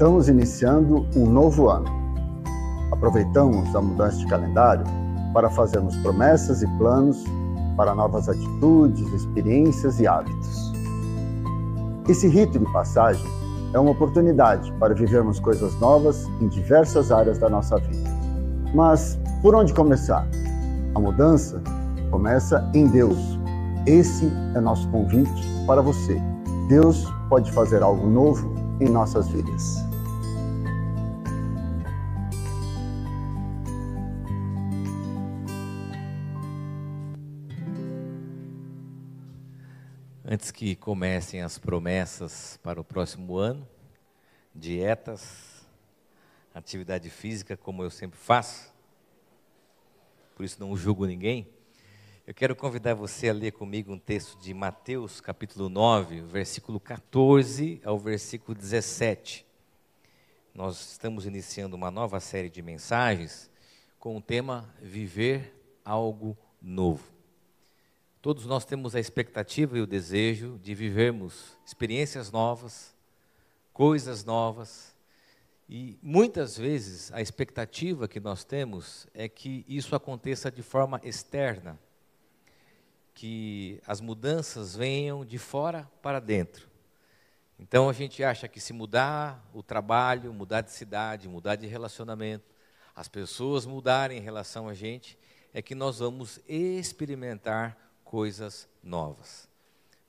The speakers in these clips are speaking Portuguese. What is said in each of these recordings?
Estamos iniciando um novo ano. Aproveitamos a mudança de calendário para fazermos promessas e planos para novas atitudes, experiências e hábitos. Esse rito de passagem é uma oportunidade para vivermos coisas novas em diversas áreas da nossa vida. Mas por onde começar? A mudança começa em Deus. Esse é nosso convite para você. Deus pode fazer algo novo em nossas vidas. Antes que comecem as promessas para o próximo ano, dietas, atividade física, como eu sempre faço, por isso não julgo ninguém, eu quero convidar você a ler comigo um texto de Mateus, capítulo 9, versículo 14 ao versículo 17. Nós estamos iniciando uma nova série de mensagens com o tema Viver algo novo. Todos nós temos a expectativa e o desejo de vivermos experiências novas, coisas novas, e muitas vezes a expectativa que nós temos é que isso aconteça de forma externa, que as mudanças venham de fora para dentro. Então a gente acha que se mudar o trabalho, mudar de cidade, mudar de relacionamento, as pessoas mudarem em relação a gente, é que nós vamos experimentar coisas novas.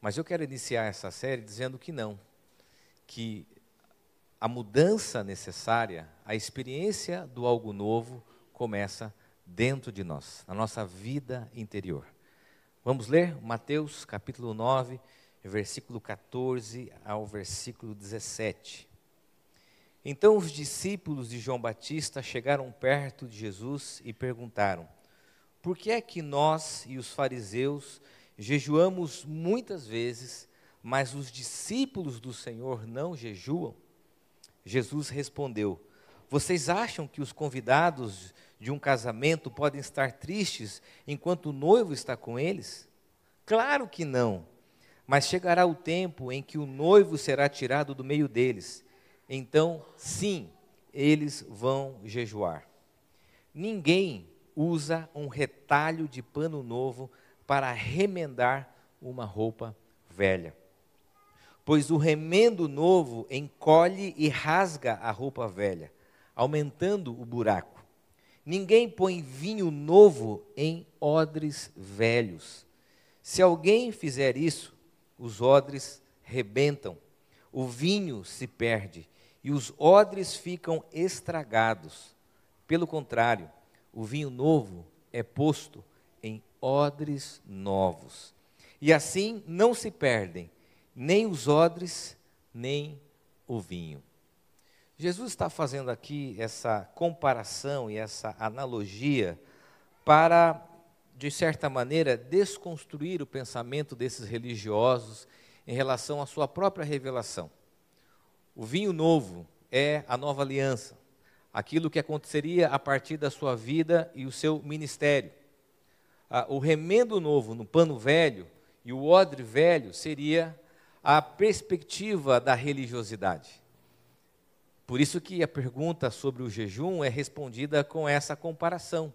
Mas eu quero iniciar essa série dizendo que não, que a mudança necessária, a experiência do algo novo começa dentro de nós, na nossa vida interior. Vamos ler Mateus capítulo 9, versículo 14 ao versículo 17. Então os discípulos de João Batista chegaram perto de Jesus e perguntaram: por que é que nós e os fariseus jejuamos muitas vezes, mas os discípulos do Senhor não jejuam? Jesus respondeu: Vocês acham que os convidados de um casamento podem estar tristes enquanto o noivo está com eles? Claro que não. Mas chegará o tempo em que o noivo será tirado do meio deles. Então, sim, eles vão jejuar. Ninguém usa um retalho de pano novo para remendar uma roupa velha. Pois o remendo novo encolhe e rasga a roupa velha, aumentando o buraco. Ninguém põe vinho novo em odres velhos. Se alguém fizer isso, os odres rebentam, o vinho se perde e os odres ficam estragados. Pelo contrário, o vinho novo é posto em odres novos. E assim não se perdem nem os odres, nem o vinho. Jesus está fazendo aqui essa comparação e essa analogia para, de certa maneira, desconstruir o pensamento desses religiosos em relação à sua própria revelação. O vinho novo é a nova aliança aquilo que aconteceria a partir da sua vida e o seu ministério. Ah, o remendo novo no pano velho e o odre velho seria a perspectiva da religiosidade. Por isso que a pergunta sobre o jejum é respondida com essa comparação.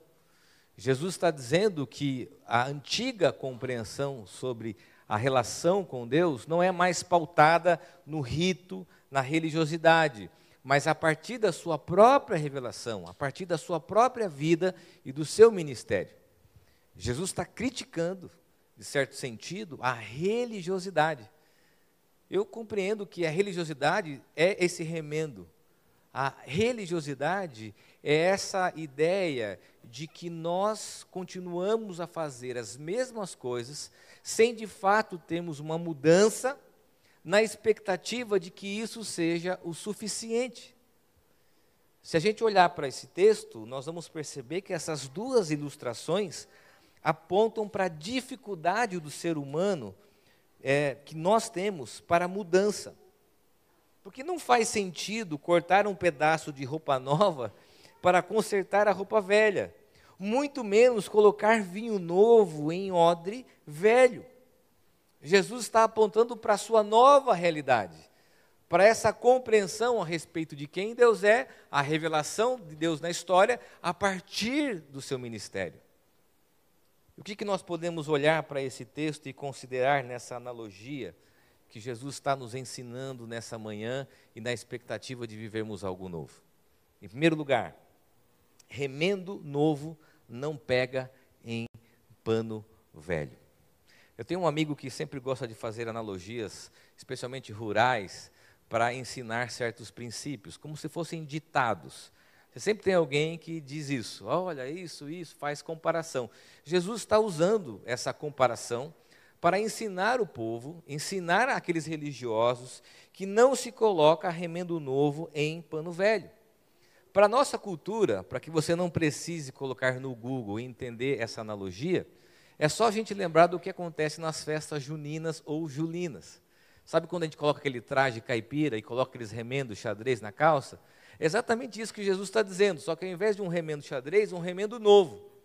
Jesus está dizendo que a antiga compreensão sobre a relação com Deus não é mais pautada no rito, na religiosidade, mas a partir da sua própria revelação, a partir da sua própria vida e do seu ministério. Jesus está criticando, de certo sentido, a religiosidade. Eu compreendo que a religiosidade é esse remendo. A religiosidade é essa ideia de que nós continuamos a fazer as mesmas coisas sem de fato termos uma mudança na expectativa de que isso seja o suficiente. Se a gente olhar para esse texto, nós vamos perceber que essas duas ilustrações apontam para a dificuldade do ser humano é, que nós temos para a mudança. Porque não faz sentido cortar um pedaço de roupa nova para consertar a roupa velha, muito menos colocar vinho novo em odre velho. Jesus está apontando para a sua nova realidade, para essa compreensão a respeito de quem Deus é, a revelação de Deus na história, a partir do seu ministério. O que, que nós podemos olhar para esse texto e considerar nessa analogia que Jesus está nos ensinando nessa manhã e na expectativa de vivermos algo novo? Em primeiro lugar, remendo novo não pega em pano velho. Eu tenho um amigo que sempre gosta de fazer analogias, especialmente rurais, para ensinar certos princípios, como se fossem ditados. Você sempre tem alguém que diz isso, olha, isso, isso, faz comparação. Jesus está usando essa comparação para ensinar o povo, ensinar aqueles religiosos que não se coloca remendo novo em pano velho. Para a nossa cultura, para que você não precise colocar no Google e entender essa analogia, é só a gente lembrar do que acontece nas festas juninas ou julinas. Sabe quando a gente coloca aquele traje caipira e coloca aqueles remendos xadrez na calça? É exatamente isso que Jesus está dizendo, só que ao invés de um remendo xadrez, um remendo novo.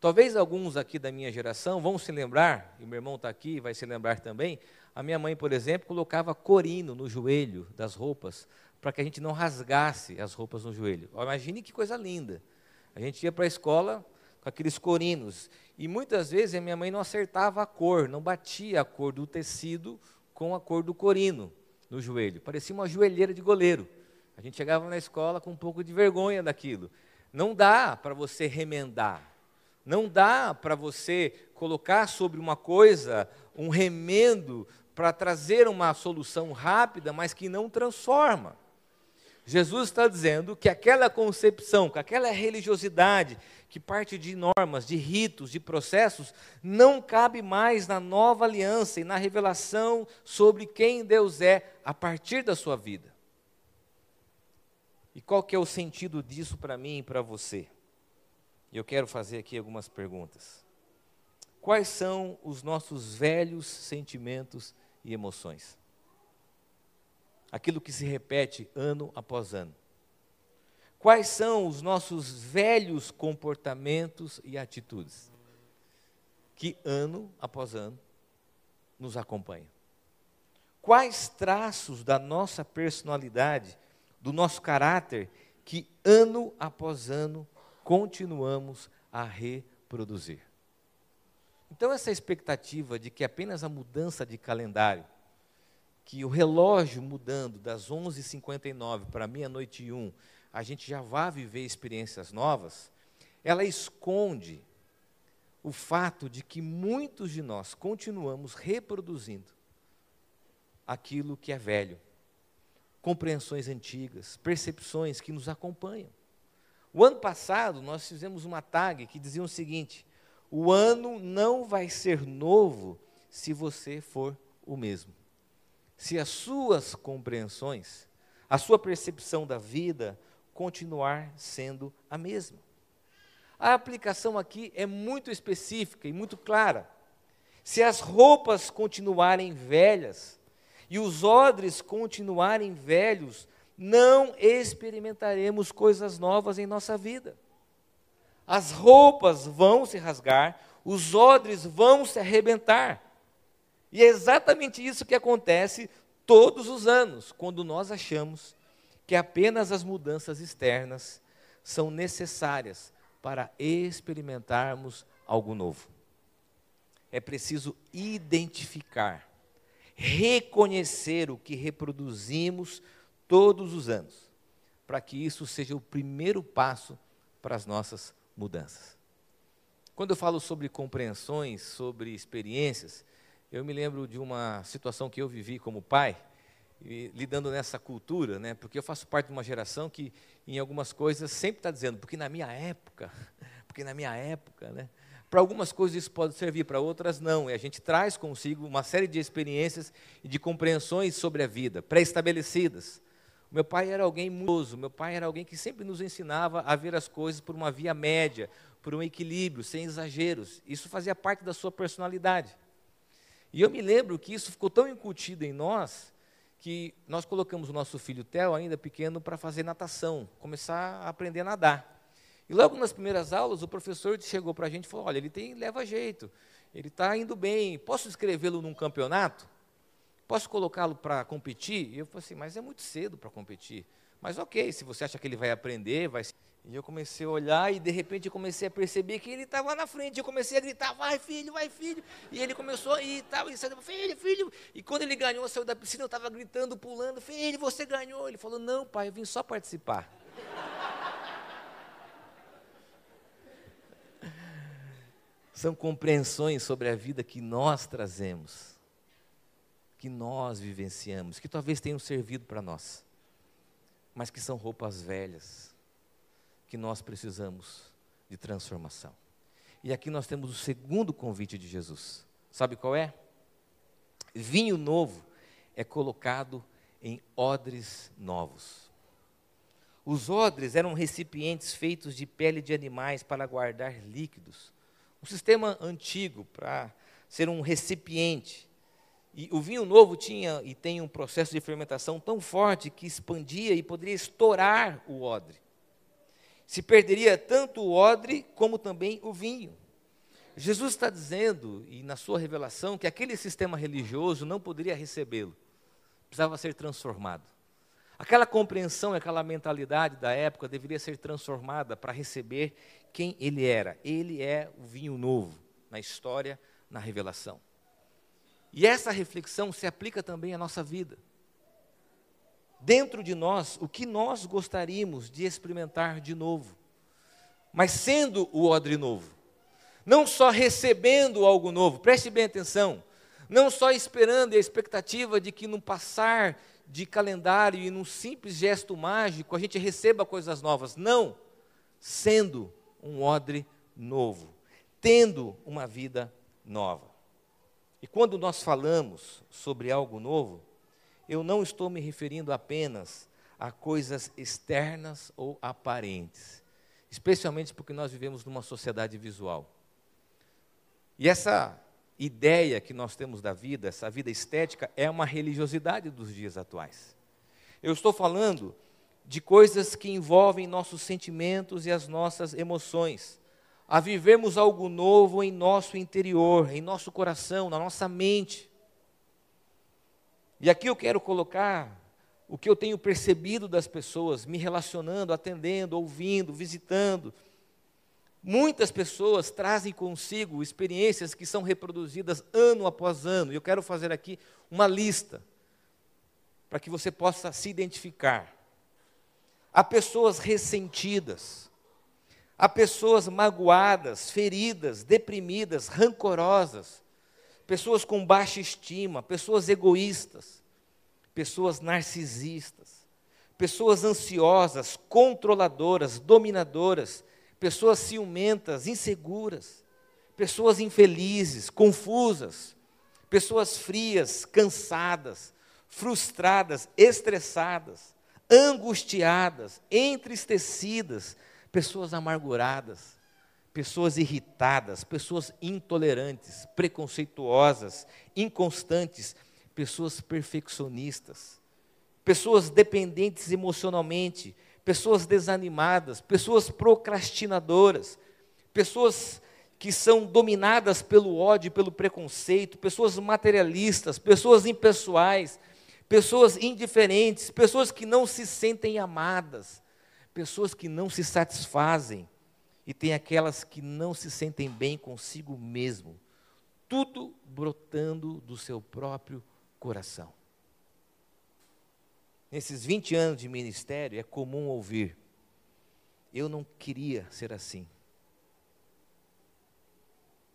Talvez alguns aqui da minha geração vão se lembrar, e meu irmão está aqui e vai se lembrar também, a minha mãe, por exemplo, colocava corino no joelho das roupas, para que a gente não rasgasse as roupas no joelho. Imagine que coisa linda. A gente ia para a escola com aqueles corinos, e muitas vezes a minha mãe não acertava a cor, não batia a cor do tecido com a cor do corino no joelho. Parecia uma joelheira de goleiro. A gente chegava na escola com um pouco de vergonha daquilo. Não dá para você remendar. Não dá para você colocar sobre uma coisa um remendo para trazer uma solução rápida, mas que não transforma. Jesus está dizendo que aquela concepção, que aquela religiosidade que parte de normas, de ritos, de processos, não cabe mais na nova aliança e na revelação sobre quem Deus é a partir da sua vida. E qual que é o sentido disso para mim e para você? Eu quero fazer aqui algumas perguntas. Quais são os nossos velhos sentimentos e emoções? Aquilo que se repete ano após ano. Quais são os nossos velhos comportamentos e atitudes que ano após ano nos acompanham? Quais traços da nossa personalidade, do nosso caráter, que ano após ano continuamos a reproduzir? Então, essa expectativa de que apenas a mudança de calendário, que o relógio mudando das 11h59 para meia-noite e um, a gente já vá viver experiências novas, ela esconde o fato de que muitos de nós continuamos reproduzindo aquilo que é velho, compreensões antigas, percepções que nos acompanham. O ano passado nós fizemos uma tag que dizia o seguinte: o ano não vai ser novo se você for o mesmo. Se as suas compreensões, a sua percepção da vida, continuar sendo a mesma. A aplicação aqui é muito específica e muito clara. Se as roupas continuarem velhas e os odres continuarem velhos, não experimentaremos coisas novas em nossa vida. As roupas vão se rasgar, os odres vão se arrebentar. E é exatamente isso que acontece todos os anos, quando nós achamos que apenas as mudanças externas são necessárias para experimentarmos algo novo. É preciso identificar, reconhecer o que reproduzimos todos os anos, para que isso seja o primeiro passo para as nossas mudanças. Quando eu falo sobre compreensões, sobre experiências, eu me lembro de uma situação que eu vivi como pai e, lidando nessa cultura, né? Porque eu faço parte de uma geração que em algumas coisas sempre está dizendo, porque na minha época, porque na minha época, né? Para algumas coisas isso pode servir, para outras não. E a gente traz consigo uma série de experiências e de compreensões sobre a vida, pré-estabelecidas. Meu pai era alguém muito, meu pai era alguém que sempre nos ensinava a ver as coisas por uma via média, por um equilíbrio, sem exageros. Isso fazia parte da sua personalidade. E eu me lembro que isso ficou tão incutido em nós que nós colocamos o nosso filho Theo, ainda pequeno, para fazer natação, começar a aprender a nadar. E logo nas primeiras aulas, o professor chegou para a gente e falou: Olha, ele tem, leva jeito, ele está indo bem, posso inscrevê-lo num campeonato? posso colocá-lo para competir? E eu falei assim, mas é muito cedo para competir. Mas ok, se você acha que ele vai aprender, vai. E eu comecei a olhar e de repente eu comecei a perceber que ele estava na frente. Eu comecei a gritar, vai filho, vai filho. E ele começou a ir e tal, e saiu, filho, filho. E quando ele ganhou, saiu da piscina, eu estava gritando, pulando, filho, você ganhou. Ele falou, não pai, eu vim só participar. São compreensões sobre a vida que nós trazemos, que nós vivenciamos, que talvez tenham servido para nós mas que são roupas velhas, que nós precisamos de transformação. E aqui nós temos o segundo convite de Jesus. Sabe qual é? Vinho novo é colocado em odres novos. Os odres eram recipientes feitos de pele de animais para guardar líquidos. Um sistema antigo para ser um recipiente e o vinho novo tinha e tem um processo de fermentação tão forte que expandia e poderia estourar o odre. Se perderia tanto o odre como também o vinho. Jesus está dizendo, e na sua revelação, que aquele sistema religioso não poderia recebê-lo, precisava ser transformado. Aquela compreensão, aquela mentalidade da época deveria ser transformada para receber quem ele era. Ele é o vinho novo na história, na revelação. E essa reflexão se aplica também à nossa vida. Dentro de nós, o que nós gostaríamos de experimentar de novo, mas sendo o odre novo, não só recebendo algo novo, preste bem atenção, não só esperando a expectativa de que no passar de calendário e num simples gesto mágico a gente receba coisas novas, não, sendo um odre novo, tendo uma vida nova. E quando nós falamos sobre algo novo, eu não estou me referindo apenas a coisas externas ou aparentes, especialmente porque nós vivemos numa sociedade visual. E essa ideia que nós temos da vida, essa vida estética, é uma religiosidade dos dias atuais. Eu estou falando de coisas que envolvem nossos sentimentos e as nossas emoções a vivermos algo novo em nosso interior, em nosso coração, na nossa mente. E aqui eu quero colocar o que eu tenho percebido das pessoas, me relacionando, atendendo, ouvindo, visitando. Muitas pessoas trazem consigo experiências que são reproduzidas ano após ano. E eu quero fazer aqui uma lista para que você possa se identificar. Há pessoas ressentidas, Há pessoas magoadas, feridas, deprimidas, rancorosas, pessoas com baixa estima, pessoas egoístas, pessoas narcisistas, pessoas ansiosas, controladoras, dominadoras, pessoas ciumentas, inseguras, pessoas infelizes, confusas, pessoas frias, cansadas, frustradas, estressadas, angustiadas, entristecidas, pessoas amarguradas, pessoas irritadas, pessoas intolerantes, preconceituosas, inconstantes, pessoas perfeccionistas, pessoas dependentes emocionalmente, pessoas desanimadas, pessoas procrastinadoras, pessoas que são dominadas pelo ódio, pelo preconceito, pessoas materialistas, pessoas impessoais, pessoas indiferentes, pessoas que não se sentem amadas, pessoas que não se satisfazem e tem aquelas que não se sentem bem consigo mesmo. Tudo brotando do seu próprio coração. Nesses 20 anos de ministério, é comum ouvir: eu não queria ser assim.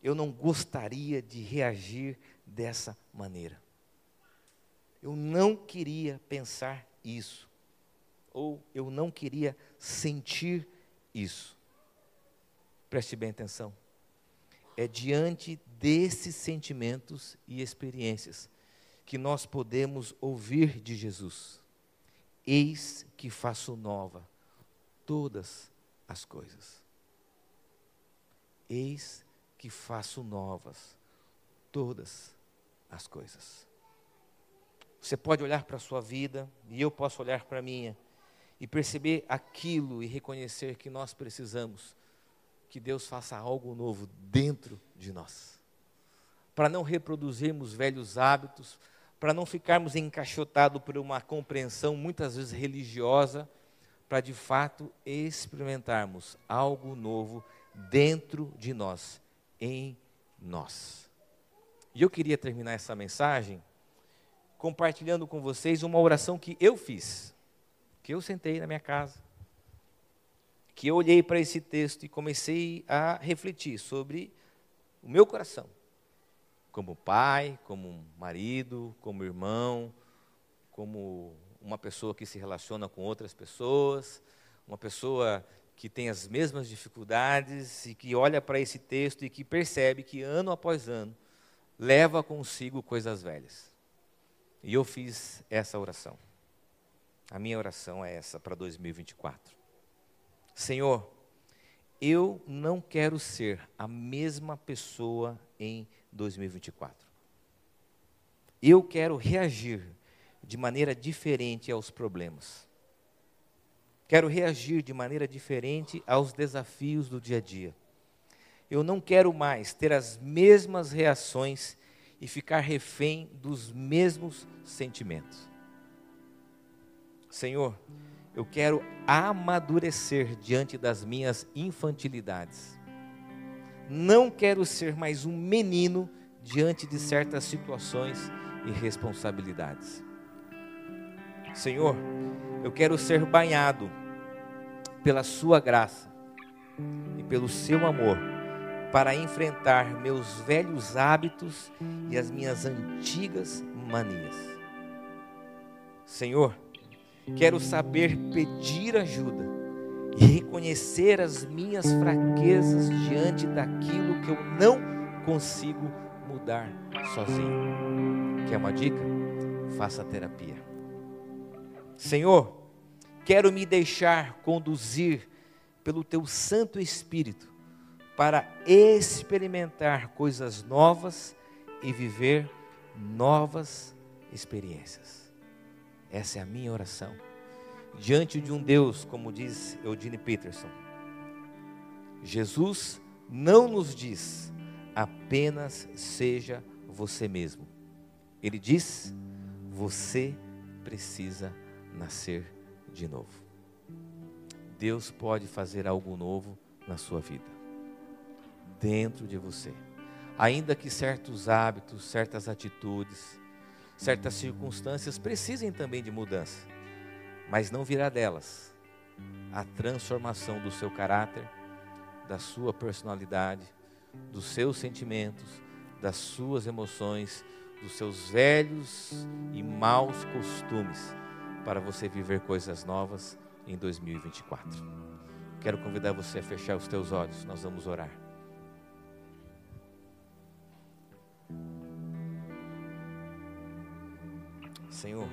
Eu não gostaria de reagir dessa maneira. Eu não queria pensar isso ou eu não queria sentir isso. Preste bem atenção. É diante desses sentimentos e experiências que nós podemos ouvir de Jesus: Eis que faço nova todas as coisas. Eis que faço novas todas as coisas. Você pode olhar para a sua vida, e eu posso olhar para a minha, e perceber aquilo e reconhecer que nós precisamos que Deus faça algo novo dentro de nós. Para não reproduzirmos velhos hábitos, para não ficarmos encaixotados por uma compreensão muitas vezes religiosa, para de fato experimentarmos algo novo dentro de nós, em nós. E eu queria terminar essa mensagem compartilhando com vocês uma oração que eu fiz, que eu sentei na minha casa, que eu olhei para esse texto e comecei a refletir sobre o meu coração, como pai, como marido, como irmão, como uma pessoa que se relaciona com outras pessoas, uma pessoa que tem as mesmas dificuldades e que olha para esse texto e que percebe que ano após ano leva consigo coisas velhas. E eu fiz essa oração. A minha oração é essa para 2024. Senhor, eu não quero ser a mesma pessoa em 2024. Eu quero reagir de maneira diferente aos problemas. Quero reagir de maneira diferente aos desafios do dia a dia. Eu não quero mais ter as mesmas reações e ficar refém dos mesmos sentimentos. Senhor, eu quero amadurecer diante das minhas infantilidades. Não quero ser mais um menino diante de certas situações e responsabilidades. Senhor, eu quero ser banhado pela Sua graça e pelo Seu amor para enfrentar meus velhos hábitos e as minhas antigas manias. Senhor, quero saber pedir ajuda e reconhecer as minhas fraquezas diante daquilo que eu não consigo mudar sozinho. Quer uma dica? Faça terapia. Senhor, quero me deixar conduzir pelo teu Santo Espírito para experimentar coisas novas e viver novas experiências. Essa é a minha oração. Diante de um Deus, como diz Eudine Peterson, Jesus não nos diz apenas seja você mesmo. Ele diz: você precisa nascer de novo. Deus pode fazer algo novo na sua vida dentro de você. Ainda que certos hábitos, certas atitudes, certas circunstâncias precisem também de mudança, mas não virá delas a transformação do seu caráter, da sua personalidade, dos seus sentimentos, das suas emoções, dos seus velhos e maus costumes, para você viver coisas novas em 2024. Quero convidar você a fechar os teus olhos, nós vamos orar. Senhor.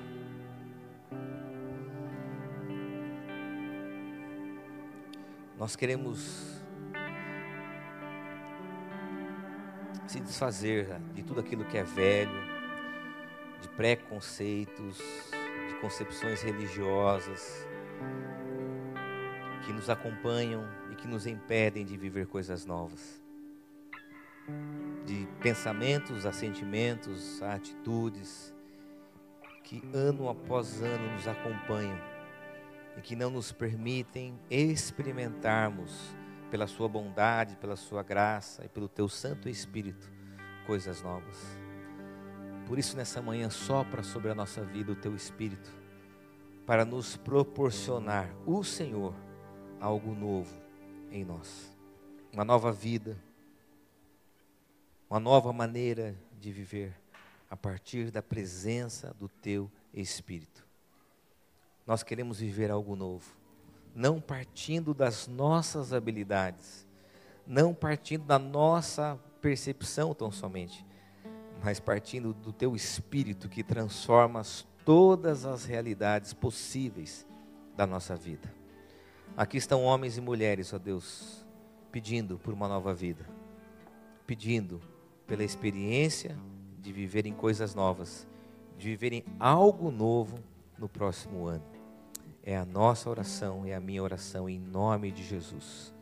Nós queremos se desfazer de tudo aquilo que é velho, de preconceitos, de concepções religiosas que nos acompanham e que nos impedem de viver coisas novas. De pensamentos a sentimentos, a atitudes que ano após ano nos acompanham e que não nos permitem experimentarmos pela Sua bondade, pela Sua graça e pelo Teu Santo Espírito coisas novas. Por isso, nessa manhã, sopra sobre a nossa vida o Teu Espírito, para nos proporcionar, o Senhor, algo novo em nós, uma nova vida, uma nova maneira de viver a partir da presença do teu Espírito. Nós queremos viver algo novo, não partindo das nossas habilidades, não partindo da nossa percepção tão somente, mas partindo do teu Espírito que transforma todas as realidades possíveis da nossa vida. Aqui estão homens e mulheres, ó Deus, pedindo por uma nova vida, pedindo pela experiência de viverem coisas novas, de viverem algo novo no próximo ano. É a nossa oração, é a minha oração em nome de Jesus.